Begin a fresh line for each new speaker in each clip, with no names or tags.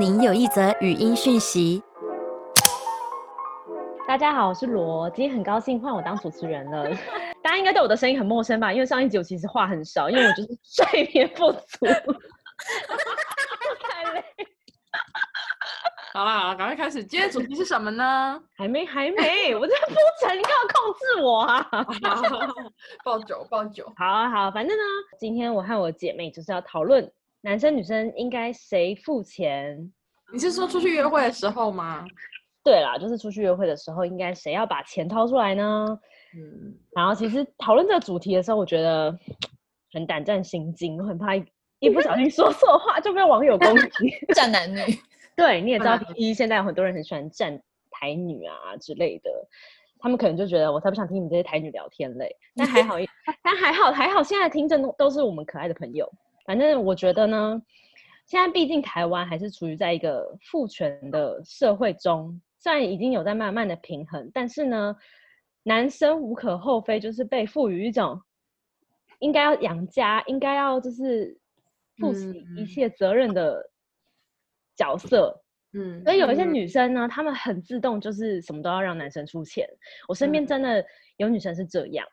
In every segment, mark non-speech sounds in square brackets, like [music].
您有一则语音讯息。
大家好，我是罗，今天很高兴换我当主持人了。[laughs] 大家应该对我的声音很陌生吧？因为上一集我其实话很少，因为我就是睡眠不足，[laughs] 太累。
好啦，好啦赶快开始。今天主题是什么呢？
还没，还没，我在铺陈，你干嘛控制我啊？
爆酒，爆酒。
好啊，好，反正呢，今天我和我姐妹就是要讨论男生女生应该谁付钱。
你是说出去约会的时候吗？
对啦，就是出去约会的时候，应该谁要把钱掏出来呢？
嗯，
然后其实讨论这个主题的时候，我觉得很胆战心惊，我很怕一一不小心说错话就被网友攻击。[laughs]
站男女，
对，你也知道
嗯
P E 现在有很多人很喜欢站台女啊之类的，他们可能就觉得我才不想听你们这些台女聊天嘞。但 [laughs] 还好，但还好还好，现在听众都都是我们可爱的朋友。反正我觉得呢，现在毕竟台湾还是处于在一个父权的社会中，虽然已经有在慢慢的平衡，但是呢，男生无可厚非就是被赋予一种应该要养家，应该要就是负起一
嗯
切责任的角色。
嗯
所以有一些
嗯
女生呢，她们很自动，就是什么都要让男生出钱。我身边
嗯
真的有女生是这样，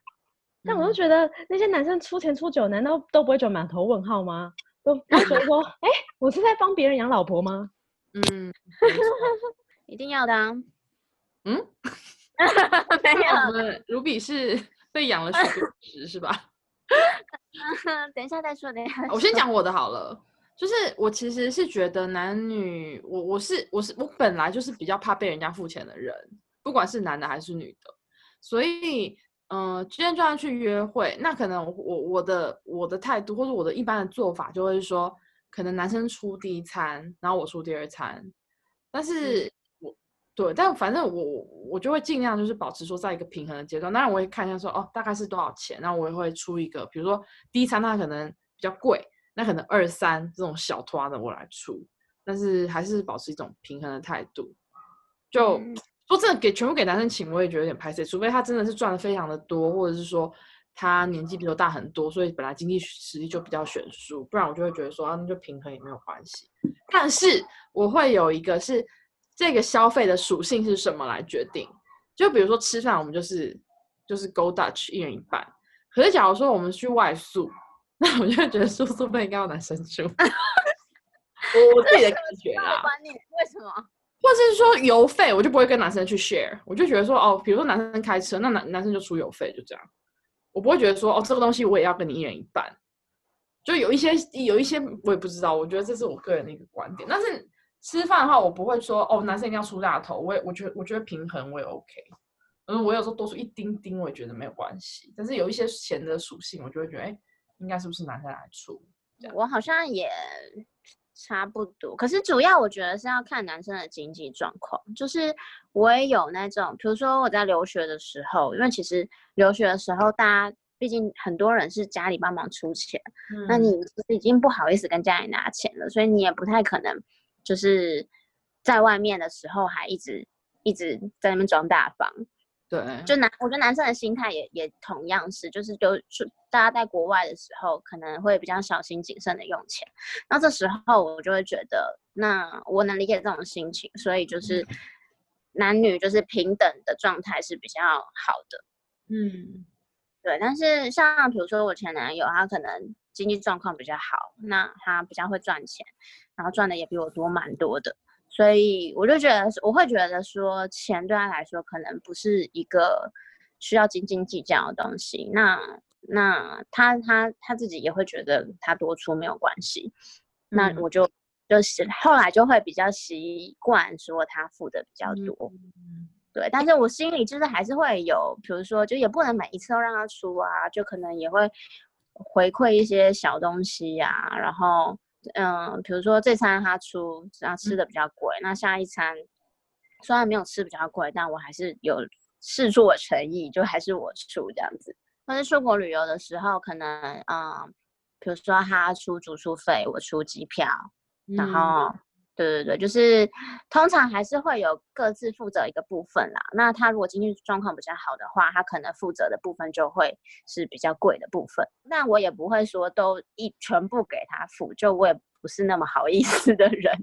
但我又
嗯
觉得那些男生出钱出酒，难道都不会觉得满头问号吗？都都觉得说，哎、我是在帮别人养老婆吗？
嗯，
一定要的啊。
嗯，[laughs]
没
那我
有，
们卢比是被养了许多只是吧？[laughs]
等一下再说，等一下。
我先讲我的好了，就是我其实是觉得男女，我我是我是我本来就是比较怕被人家付钱的人，不管是男的还是女的，所以嗯、呃今天就算去约会，那可能我我我的我的态度或者我的一般的做法就会是说，可能男生出第一餐，然后我出第二餐，但是我对，但反正我我我就会尽量就是保持说在一个平衡的阶段。当然我会看一下说哦大概是多少钱，然后我也会出一个，比如说第一餐它可能比较贵，那可能二三这种小团的我来出，但是还是保持一种平衡的态度。就、
嗯
说真的给全部给男生请，我也觉得有点拍摄，除非他真的是赚的非常的多，或者是说他年纪比我大很多，所以本来经济实力就比较悬殊，不然我就会觉得说啊那就平衡也没有关系。但是我会有一个是这个消费的属性是什么来决定，就比如说吃饭，我们就是就是 Go Dutch 一人一半。可是假如说我们去外宿，[laughs] 那我就会觉得住宿费应该要男生出。[laughs] 我我自己的 [laughs] 感觉啦，
观念为什么？
或者是说油费，我就不会跟男生去 share，我就觉得说哦，比如说男生开车，那男男生就出油费，就这样。我不会觉得说哦，这个东西我也要跟你一人一半。就有一些有一些我也不知道，我觉得这是我个人的一个观点。但是吃饭的话，我不会说哦，男生一定要出大头，我也我觉得我觉得平衡我也 OK。嗯，我有时候多出一丁丁，我也觉得没有关系。但是有一些钱的属性，我就会觉得哎，应该是不是男生来出？
我好像也差不多，可是主要我觉得是要看男生的经济状况。就是我也有那种，比如说我在留学的时候，因为其实留学的时候，大家毕竟很多人是家里帮忙出钱，那你已经不好意思跟家里拿钱了，所以你也不太可能就是在外面的时候还一直一直在那边装大方。
对，
就男，我觉得男生的心态也也同样是，就是就就大家在国外的时候，可能会比较小心谨慎的用钱。那这时候我就会觉得，那我能理解这种心情，所以就是男女就是平等的状态是比较好的。
嗯
对，但是像比如说我前男友，他可能经济状况比较好，那他比较会赚钱，然后赚的也比我多蛮多的，所以我就觉得，我会觉得说，钱对他来说可能不是一个需要斤斤计较的东西。那那他他他自己也会觉得他多出没有关系，那
嗯
我就就是后来就会比较习惯说他付的比较多。
嗯
对，但是我心里就是还是会有，比如说，就也不能每一次都让他出啊，就可能也会回馈一些小东西呀、然后，嗯，比如说这餐他出，然后吃的比较贵，那下一餐虽然没有吃比较贵，但我还是有试出我诚意，就还是我出这样子。或是出国旅游的时候，可能嗯，比如说他出住宿费，我出机票，然
嗯
后，对对对，就是通常还是会有各自负责一个部分啦。那他如果经济状况比较好的话，他可能负责的部分就会是比较贵的部分。但我也不会说都一全部给他付，就我也不是那么好意思的人。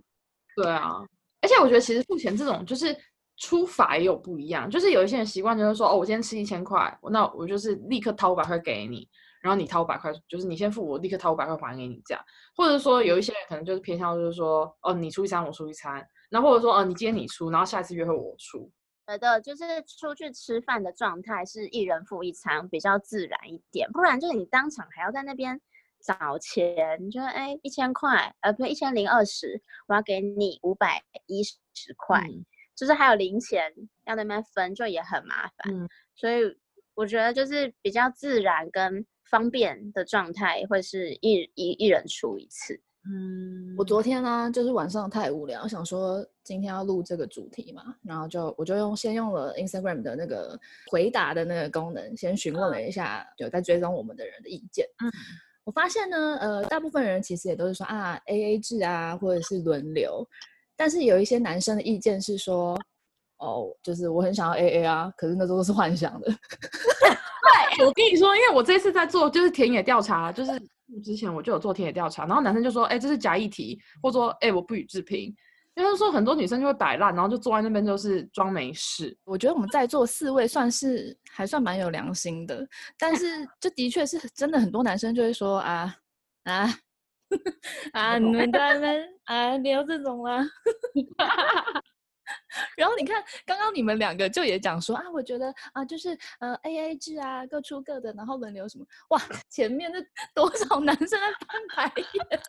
对啊，而且我觉得其实付钱这种就是出法也有不一样，就是有一些人习惯就是说，哦，我今天吃一千块，那我就是立刻掏五百块给你，然后你掏五百块，就是你先付我，立刻掏五百块还给你这样。或者说有一些人可能就是偏向就是说，哦，你出一餐我出一餐，那或者说，哦，你今天你出，然后下一次约会我出。
觉得就是出去吃饭的状态是一人付一餐比较自然一点，不然就是你当场还要在那边找钱，你就哎一千块，呃不一千零二十，我要给你五百一十块，就是还有零钱要那边分，就也很麻烦。所以我觉得就是比较自然跟方便的状态，会是一一一人出一次。
嗯，我昨天呢，就是晚上太无聊，想说今天要录这个主题嘛，然后就我就用先用了 Instagram 的那个回答的那个功能，先询问了一下有在追踪我们的人的意见。嗯，我发现呢，呃，大部分人其实也都是说啊，AA 制啊，或者是轮流，但是有一些男生的意见是说，哦，就是我很想要 AA 啊，可是那都是幻想的。[laughs]
对，我跟你说，因为我这次在做就是田野调查，就是。之前我就有做田野调查，然后男生就说：“哎，这是假议题，或者说，哎，我不予置评。”因为说很多女生就会摆烂，然后就坐在那边就是装没事。
我觉得我们在座四位算是还算蛮有良心的，但是这的确是真的，很多男生就会说：“啊啊 [laughs] 啊，你们在那啊，聊这种吗？” [laughs] 然后你看，刚刚你们两个就也讲说啊，我觉得啊，就是呃 A A 制啊，各出各的，然后轮流什么，哇，[laughs] 前面那多少男生在翻白眼。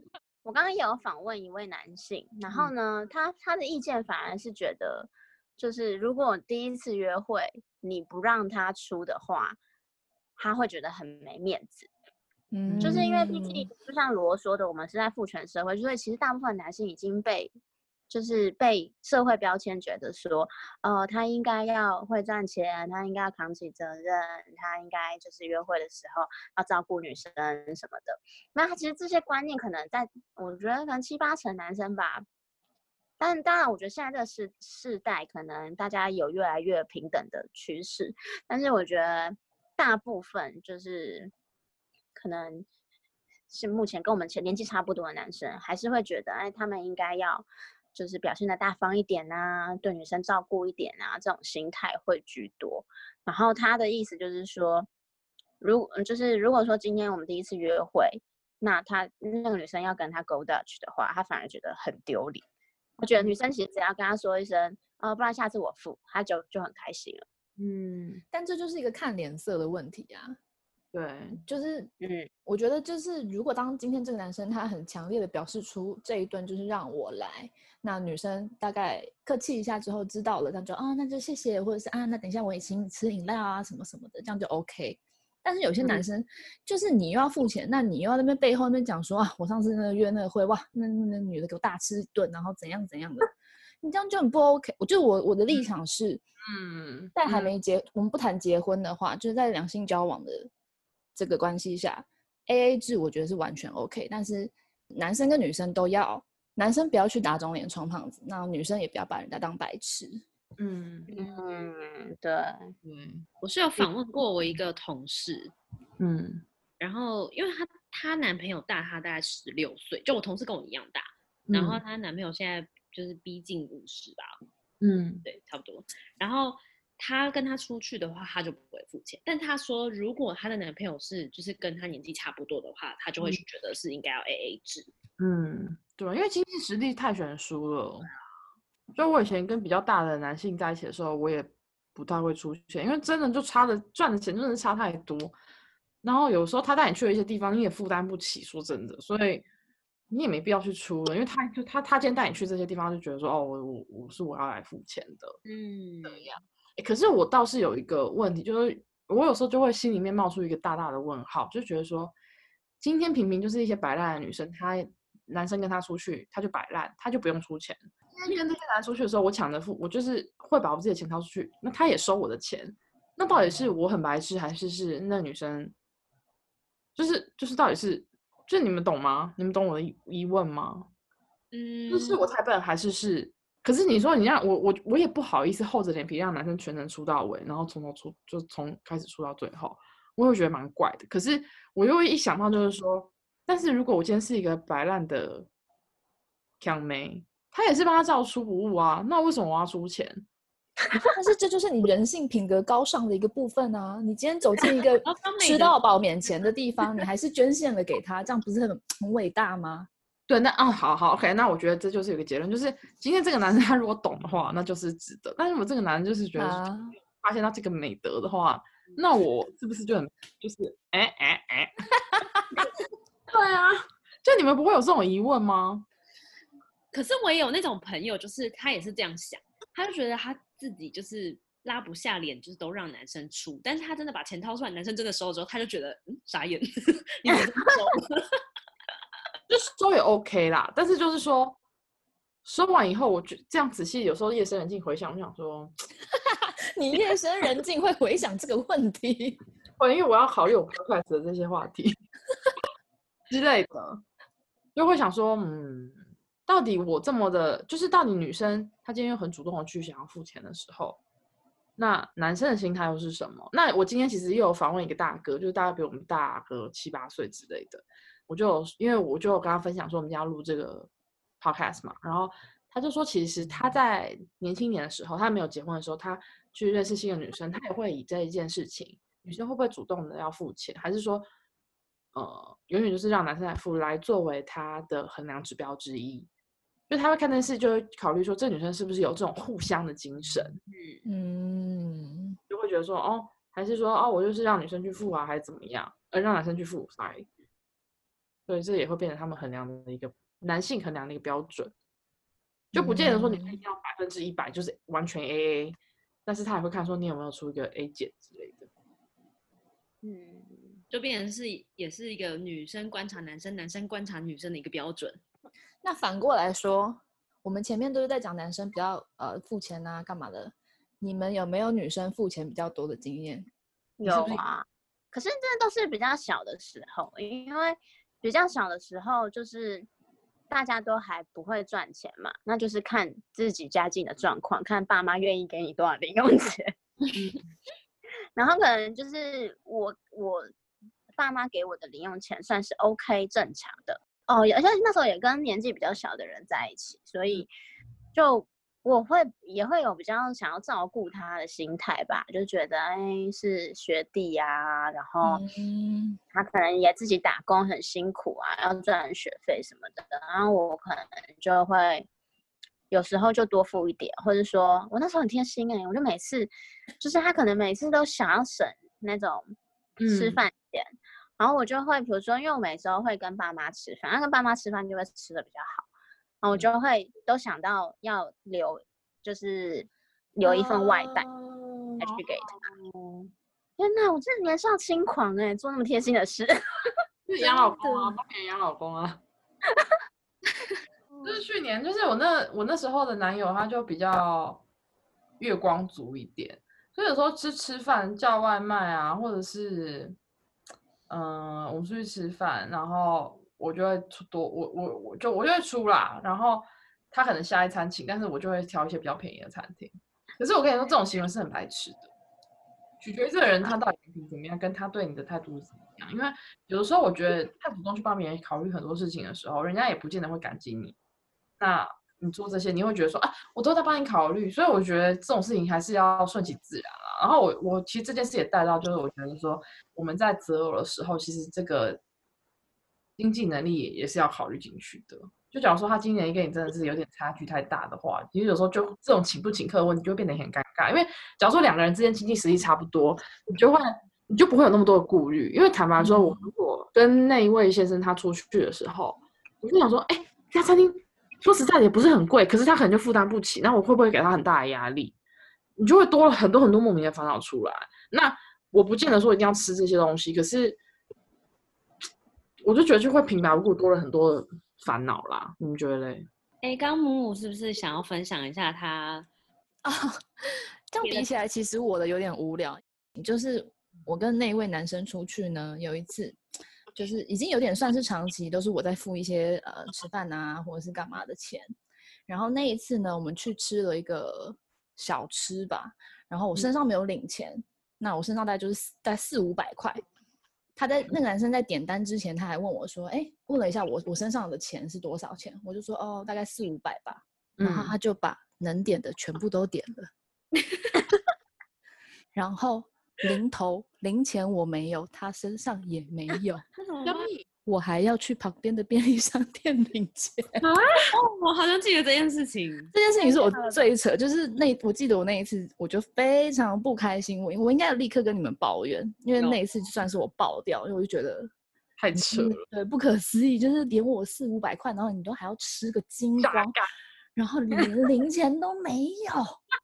[laughs]
我刚刚也有访问一位男性，然后呢，他他的意见反而是觉得，就是如果第一次约会你不让他出的话，他会觉得很没面子。嗯，就是因为毕竟就像罗说的，我们是在父权社会，所以其实大部分男性已经被。就是被社会标签觉得说，呃，他应该要会赚钱，他应该要扛起责任，他应该就是约会的时候要照顾女生什么的。那其实这些观念可能在，我觉得可能七八成男生吧。但当然，我觉得现在这个世世代可能大家有越来越平等的趋势，但是我觉得大部分就是可能是目前跟我们前年纪差不多的男生，还是会觉得，哎，他们应该要。就是表现的大方一点呐，对女生照顾一点啊，这种心态会居多。然后他的意思就是说，如就是如果说今天我们第一次约会，那他那个女生要跟他 go Dutch 的话，他反而觉得很丢脸。我觉得女生其实只要跟他说一声，哦，不然下次我付，他就就很开心了。
嗯，但这就是一个看脸色的问题啊。
对，
就是嗯，我觉得就是如果当今天这个男生他很强烈的表示出这一顿就是让我来。那女生大概客气一下之后知道了，那就啊，那就谢谢，或者是啊，那等一下我也请你吃饮料啊，什么什么的，这样就 OK。但是有些男生就是你又要付钱，那你又要那边背后那边讲说啊，我上次那个约那个会哇，那那女的给我大吃一顿，然后怎样怎样的，你这样就很不 OK。我就我我的立场是，嗯，在还没结，我们不谈结婚的话，就是在两性交往的这个关系下，AA 制我觉得是完全 OK。但是男生跟女生都要。男生不要去打肿脸充胖子，那女生也不要把人家当白痴。
嗯嗯，对，
嗯，我是有访问过我一个同事，嗯，然后因为她她男朋友大她大概十六岁，就我同事跟我一样大，然后她男朋友现在就是逼近五十吧，嗯，对，差不多。然后她跟她出去的话，她就不会付钱，但她说如果她的男朋友是就是跟她年纪差不多的话，她就会觉得是应该要 A A 制，
嗯。对，因为经济实力太悬殊了。就我以前跟比较大的男性在一起的时候，我也不太会出钱，因为真的就差的赚的钱真的是差太多。然后有时候他带你去了一些地方，你也负担不起，说真的，所以你也没必要去出了，因为他就他他今天带你去这些地方，就觉得说哦，我我我是我要来付钱的，嗯，这样。可是我倒是有一个问题，就是我有时候就会心里面冒出一个大大的问号，就觉得说，今天平平就是一些摆烂的女生，她。男生跟她出去，她就摆烂，她就不用出钱。跟这些男生出去的时候，我抢着付，我就是会把我自己的钱掏出去，那他也收我的钱。那到底是我很白痴，还是是那女生？就是就是到底是，就是你们懂吗？你们懂我的疑问吗？嗯，就是我太笨，还是是？可是你说你让我我我也不好意思厚着脸皮让男生全程出到尾，然后从头出就从开始出到最后，我会觉得蛮怪的。可是我又一想到就是说。但是如果我今天是一个白烂的强妹，他也是帮他照出不误啊，那为什么我要出钱？
但是这就是你人性品格高尚的一个部分啊！你今天走进一个吃
德
到饱免钱的地方，你还是捐献了给他，这样不是很很伟大吗？
对，那啊，好好，OK，那我觉得这就是有个结论，就是今天这个男生 [laughs] 他如果懂的话，那就是值得；但是我这个男人就是觉得发现到这个美德的话，那我是不是就很就是哎哎哎？[laughs] 对啊，[laughs] 就你们不会有这种疑问吗？
可是我也有那种朋友，就是他也是这样想，他就觉得他自己就是拉不下脸，就是都让男生出，但是他真的把钱掏出来，男生真的收了之后，他就觉得嗯傻眼，你怎么收？
就是收也 OK 啦，但是就是说收完以后，我觉这样仔细有时候夜深人静回想，我想说，[laughs]
你夜深人静会回想这个问题。[laughs]
会因为我要考虑我 podcast 的这些话题 [laughs] 之类的，就会想说，嗯，到底我这么的，就是到底女生她今天又很主动的去想要付钱的时候，那男生的心态又是什么？那我今天其实又有访问一个大哥，就是大概比我们大个七八岁之类的，我就因为我就有跟他分享说我们今天要录这个 podcast 嘛，然后他就说，其实他在年轻年的时候，他没有结婚的时候，他去认识新的女生，他也会以这一件事情，女生会不会主动的要付钱，还是说，呃，永远就是让男生来付，来作为他的衡量指标之一？就他会看电视，就会考虑说，这女生是不是有这种互相的精神，
嗯，
就会觉得说，哦，还是说，哦，我就是让女生去付啊，还是怎么样，呃，让男生去付，sorry。所以这也会变成他们衡量的一个男性衡量的一个标准，就不见得说女生一定要百分之一百就是完全 A A，但是他也会看说你有没有出一个 A 减之类的。
嗯，就变成是也是一个女生观察男生，男生观察女生的一个标准。
那反过来说，我们前面都是在讲男生比较呃付钱啊干嘛的，你们有没有女生付钱比较多的经验？你是是
有啊，可是这都是比较小的时候，因为比较小的时候就是大家都还不会赚钱嘛，那就是看自己家境的状况，看爸妈愿意给你多少零用钱。[laughs] 然后可能就是我我爸妈给我的零用钱算是 OK 正常的哦，而且那时候也跟年纪比较小的人在一起，所以就我会也会有比较想要照顾他的心态吧，就觉得哎是学弟呀、然后
嗯。
他可能也自己打工很辛苦啊，要赚学费什么的，然后我可能就会有时候就多付一点，或者说我那时候很贴心哎、我就每次就是他可能每次都想要省那种吃
嗯。
饭钱，然后我就会比如说，因为我每周会跟爸妈吃饭，那跟爸妈吃饭就会吃的比较好，然后我就会都想到要留，就是留一份外带去给他。天哪，我真的年少轻狂哎、做那么贴心的事。
就是养老公啊，帮别人养老公啊。[laughs] 就是去年，就是我那我那时候的男友，他就比较月光族一点，所以有时候吃吃饭叫外卖啊，或者是嗯、我们出去吃饭，然后我就会出多，我我我就我就会出啦，然后他可能下一餐请，但是我就会挑一些比较便宜的餐厅。可是我跟你说，这种行为是很白痴的，取决于这个人他到底品怎么样，跟他对你的态度是怎么样。因为有的时候我觉得太主动去帮别人考虑很多事情的时候，人家也不见得会感激你。那你做这些，你会觉得说啊，我都在帮你考虑，所以我觉得这种事情还是要顺其自然啦。然后我我其实这件事也带到，就是我觉得说我们在择偶的时候，其实这个经济能力也也是要考虑进去的。就假如说他今年跟你真的是有点差距太大的话，其实有时候就这种请不请客的问题就会变得很尴尬。因为假如说两个人之间经济实力差不多，你就会你就不会有那么多的顾虑。因为坦白说，我如果跟那一位先生他出去的时候，我就想说，哎、这家餐厅说实在的也不是很贵，可是他可能就负担不起，那我会不会给他很大的压力？你就会多了很多很多莫名的烦恼出来。那我不见得说一定要吃这些东西，可是我就觉得就会平白无故多了很多的烦恼啦。你们觉得嘞？
哎，刚刚母母是不是想要分享一下她？
啊，[laughs] 这样比起来，其实我的有点无聊。就是我跟那一位男生出去呢，有一次，就是已经有点算是长期都是我在付一些呃吃饭啊或者是干嘛的钱。然后那一次呢，我们去吃了一个小吃吧，然后我身上没有领钱，那我身上大概就是四大概四五百块。他在那个男生在点单之前，他还问我说：“哎，问了一下我我身上的钱是多少钱？”我就说：“哦，大概四五百吧。”然后
嗯
他就把能点的全部都点了，[laughs] 然后零头零钱我没有，他身上也没有，[laughs] 我还要去旁边的便利商店领钱。
哦，我好像记得这件事情。
这件事情是我最扯，就是那我记得我那一次我就非常不开心，我我应该有立刻跟你们抱怨，因为那一次就算是我爆掉，因为我就觉得
太扯了，
对不可思议，就是点我四五百块，然后你都还要吃个精光，然后连 [laughs] 零钱都没有。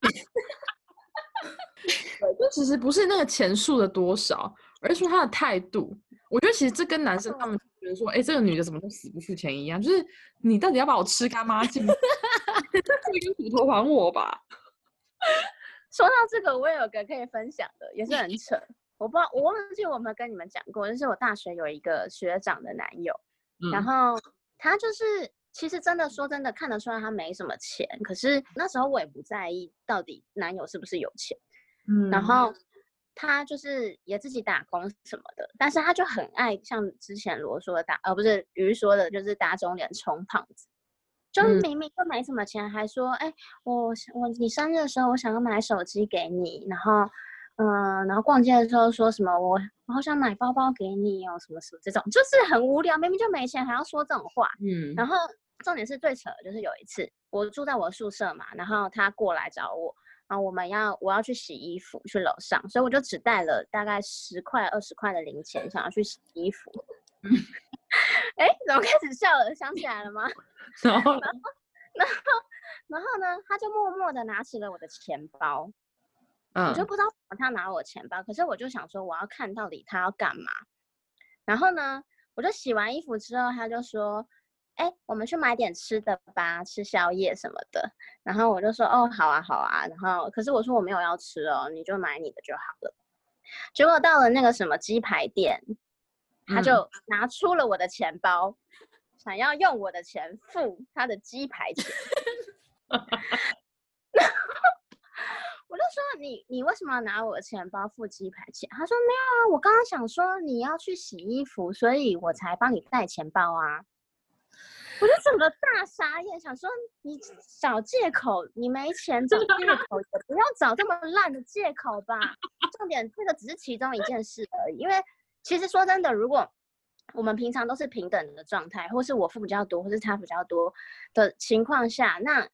[laughs]
对，就其实不是那个钱数的多少，而是说他的态度。我觉得其实这跟男生他们觉得说，哎、这个女的怎么都死不付钱一样，就是你到底要把我吃干抹净，这个骨头还我吧。
说到这个，我也有个可以分享的，也是很扯。我不知道，我忘记我有没有跟你们讲过，就是我大学有一个学长的男友，然
嗯
后他就是其实真的说真的看得出来他没什么钱，可是那时候我也不在意到底男友是不是有钱，
嗯。
然后他就是也自己打工什么的，但是他就很爱像之前罗说的打，呃不是鱼说的，就是打肿脸充胖子。就
嗯
明明就没什么钱，还说，哎、我我你生日的时候，我想要买手机给你，然后，嗯、然后逛街的时候说什么我我好想买包包给你哦，什么什么这种，就是很无聊，明明就没钱，还要说这种话。
嗯，
然后重点是最扯的就是有一次我住在我宿舍嘛，然后他过来找我，然后我们要我要去洗衣服去楼上，所以我就只带了大概十块二十块的零钱，想要去洗衣服。[laughs] 哎，怎么开始笑了？想起来了吗？[laughs] [laughs]
然后然后
然后呢，他就默默的拿起了我的钱包，我
嗯
就不知道他拿我钱包，可是我就想说我要看到底他要干嘛。然后呢，我就洗完衣服之后，他就说：“哎，我们去买点吃的吧，吃宵夜什么的。”然后我就说：“哦，好啊，好啊。”然后可是我说我没有要吃哦，你就买你的就好了。结果到了那个什么鸡排店，他
嗯
就拿出了我的钱包，想要用我的钱付他的鸡排钱。[laughs] 我就说你你为什么要拿我的钱包付鸡排钱？他说没有啊，我刚刚想说你要去洗衣服，所以我才帮你带钱包啊。我就整个大傻眼，想说你找借口，你没钱找借口，也不要找这么烂的借口吧。重点这个只是其中一件事而已，因为其实说真的，如果我们平常都是平等的状态，或是我付比较多，或是他比较多的情况下，那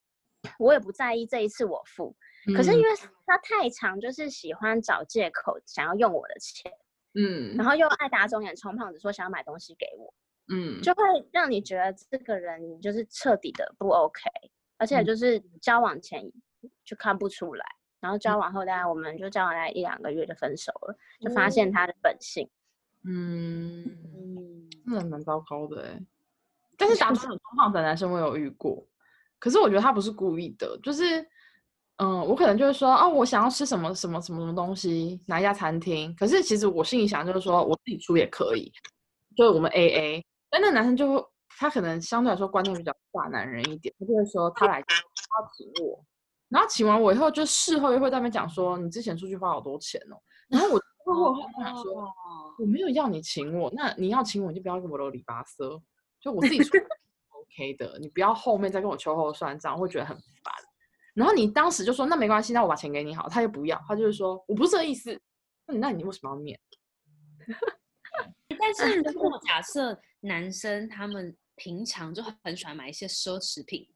我也不在意这一次我付。可是因为他太常就是喜欢找借口，想要用我的钱，
嗯
然后又爱打肿脸充胖子，说想要买东西给我，
嗯
就会让你觉得这个人就是彻底的不 OK，而且
嗯
就是交往前就看不出来，然后交往后大概我们就交往大概一两个月就分手了，就发现他的本性。
嗯，
嗯，
真的蛮糟糕的哎。但是打肿脸充胖子的男生我有遇过，可是我觉得他不是故意的，就是嗯，我可能就是说哦，我想要吃什么什么什么什么东西，哪一家餐厅。可是其实我心里想就是说我自己出也可以，就是我们 A A。但那男生就会他可能相对来说观念比较大男人一点，他就会说他来他要请我，然后请完我以后就事后又会在那边讲说你之前出去花好多钱哦，然后我就会后跟他说。
哦
我没有要你请我，那你要请我，你就不要跟我啰里吧嗦，就我自己出 [laughs] OK 的，你不要后面再跟我秋后算账，我会觉得很烦。然后你当时就说那没关系，那我把钱给你好，他又不要，他就是说我不是这个意思，那你那你为什么要念？
但是如果假设男生他们平常就很喜欢买一些奢侈品，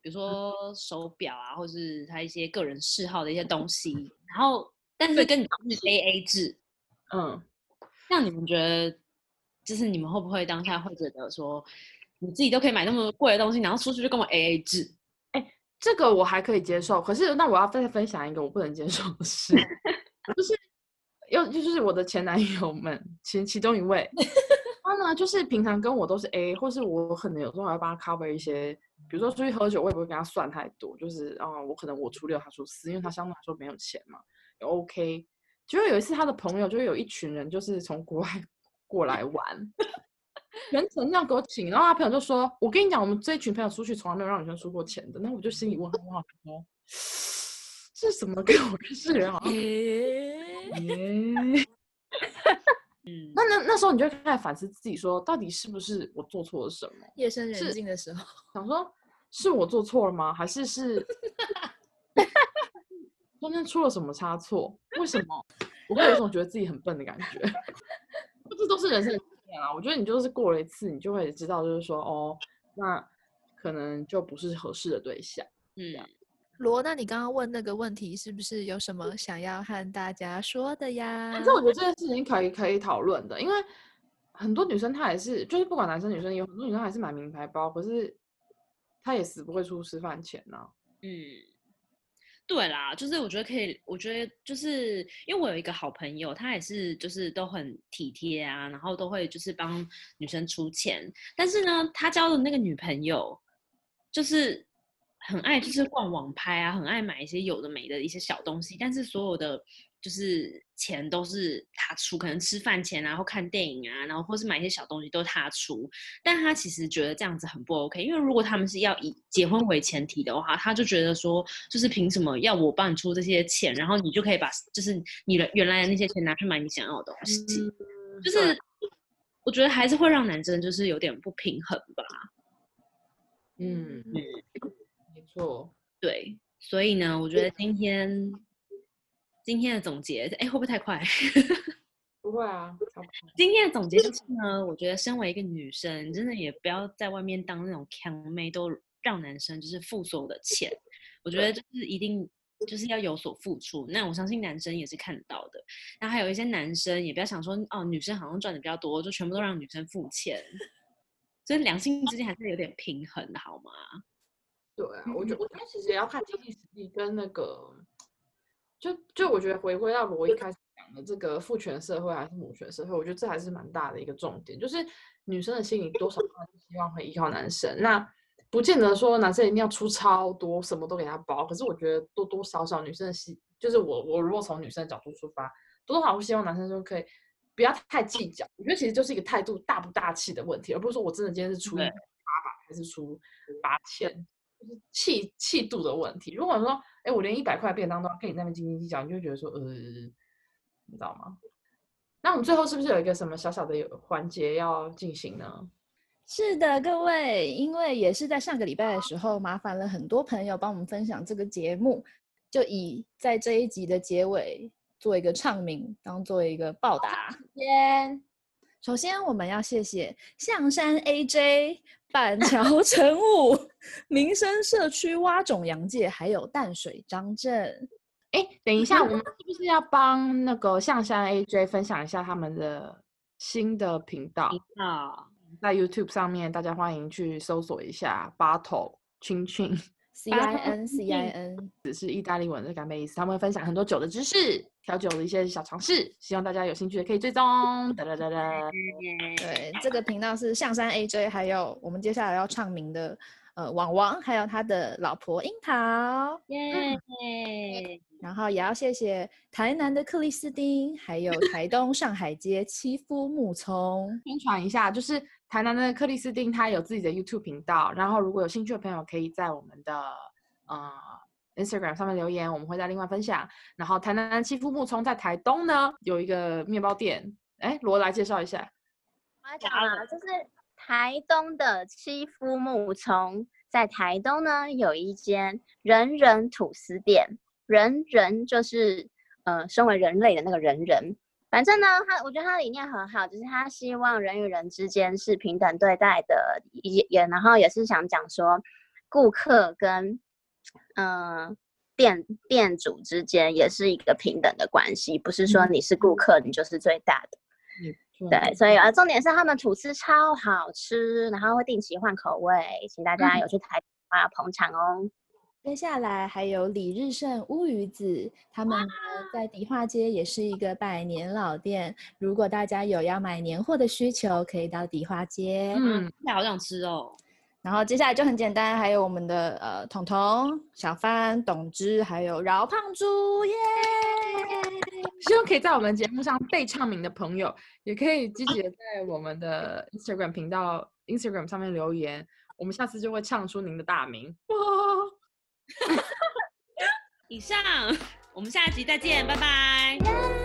比如说手表啊，或是他一些个人嗜好的一些东西，然后但是跟你是 A A 制，
嗯，
那你们觉得，就是你们会不会当下会觉得说，你自己都可以买那么贵的东西，然后出去就跟我 A A 制？
这个我还可以接受，可是那我要再分享一个我不能接受的事，[laughs] 就是又就是我的前男友们其其中一位，[laughs] 他呢就是平常跟我都是 A，或是我可能有时候还要帮他 cover 一些，比如说出去喝酒，我也不会跟他算太多，就是啊、我可能我出六，他出四，因为他相对来说没有钱嘛，也 OK。结果有一次他的朋友就有一群人就是从国外 [laughs] 过来玩。全程这样给我请，然后他朋友就说：“我跟你讲，我们这一群朋友出去从来没有让女生出过钱的。”那我就心里问号问号说：“这 [sighs] 是什么跟我认识的人好像？”耶 [laughs]
嗯，
那那那时候你就会开始反思自己说，到底是不是我做错了什么？
夜深人静的时候，
想说，是我做错了吗？还是是 [laughs] 中间出了什么差错？为什么我会有一种觉得自己很笨的感觉？[laughs] 这都是人生的经验啊。我觉得你就是过了一次，你就会知道，就是说哦，那可能就不是合适的对象。
嗯，
罗，那你刚刚问那个问题，是不是有什么想要和大家说的呀？
可是我觉得这件事情可以可以讨论的，因为很多女生她也是，就是不管男生女生，有很多女生还是买名牌包，可是她也死不会出吃饭钱呐、
嗯，对啦，就是我觉得可以，我觉得就是因为我有一个好朋友，他也是就是都很体贴啊，然后都会就是帮女生出钱，但是呢，他交的那个女朋友就是很爱就是逛网拍啊，很爱买一些有的没的一些小东西，但是所有的就是钱都是他出，可能吃饭钱啊，或看电影啊，然后或是买一些小东西都是他出，但他其实觉得这样子很不 OK，因为如果他们是要以结婚为前提的话，他就觉得说，就是凭什么要我帮你出这些钱，然后你就可以把就是你的原来的那些钱拿去买你想要的东西，
嗯
就是我觉得还是会让男生就是有点不平衡吧。
嗯，没错。
对，所以呢，我觉得今天今天的总结，哎，会不会太快？[laughs]
不会啊，
今天的总结就是呢，我觉得身为一个女生，真的也不要在外面当那种强妹，都让男生就是付所有的钱。我觉得就是一定就是要有所付出。那我相信男生也是看得到的。那还有一些男生也不要想说哦，女生好像赚的比较多，就全部都让女生付钱。[laughs] 所以两性之间还是有点平衡的，好吗？
对啊，我觉我觉得其。实也要看经济实力跟那个，就就我觉得回归到我一开始讲的这个父权社会还是母权社会，我觉得这还是蛮大的一个重点，就是女生的心里多少还是希望会依靠男生，那不见得说男生一定要出超多，什么都给他包，可是我觉得多多少少女生的心，就是我我如果从女生的角度出发，多多少少会希望男生就可以不要太计较，我觉得其实就是一个态度大不大气的问题，而不是说我真的今天是出八百还是出八千。就是气气度的问题。如果说，哎，我连一百块便当都要跟你那边斤斤计较，你就觉得说，呃，你知道吗？那我们最后是不是有一个什么小小的有环节要进行呢？
是的，各位，因为也是在上个礼拜的时候，麻烦了很多朋友帮我们分享这个节目，就以在这一集的结尾做一个唱名，当做一个报答。
先
首先，我们要谢谢象山 AJ、[laughs] 板桥陈武、民生社区蛙种洋界，还有淡水张震。
哎，等一下，我们是不是要帮那个象山 AJ 分享一下他们的新的频道？
啊，
在 YouTube 上面，大家欢迎去搜索一下 Battle 青青。
C I N C I N，
只是意大利文的干杯意思，他们会分享很多酒的知识，调酒的一些小常识，希望大家有兴趣的可以追踪。哒哒哒哒。
对，这个频道是象山 AJ，还有我们接下来要唱名的呃网王，还有他的老婆樱桃。
耶！[laughs]
然后也要谢谢台南的克里斯汀，还有台东上海街七夫木聪。
宣传一下，就是台南的克里斯汀，他有自己的 YouTube 频道，然后如果有兴趣的朋友，可以在我们的呃 Instagram 上面留言，我们会再另外分享。然后台南的七夫木聪在台东呢有一个面包店，哎，罗来介绍一下。
我要讲了，就是台东的七夫木聪，在台东呢有一间人人吐司店，人人就是呃，身为人类的那个人人。反正呢，他我觉得他的理念很好，就是他希望人与人之间是平等对待的，也也然后也是想讲说，顾客跟嗯、呃店店主之间也是一个平等的关系，不是说你是顾客你就是最大的。嗯对，所以啊，重点是他们吐司超好吃，然后会定期换口味，请大家有去台的话捧场哦。
接下来还有李日盛乌鱼子，他们呢在迪化街也是一个百年老店。如果大家有要买年货的需求，可以到迪化街。
嗯，
现在好想吃哦。
然后接下来就很简单，还有我们的呃彤彤、小帆、董之，还有饶胖猪，耶！
希望可以在我们节目上被唱名的朋友，也可以积极的在我们的 Instagram 频道 Instagram 上面留言，我们下次就会唱出您的大名。哇！[laughs]
以上，我们下集再见，拜拜。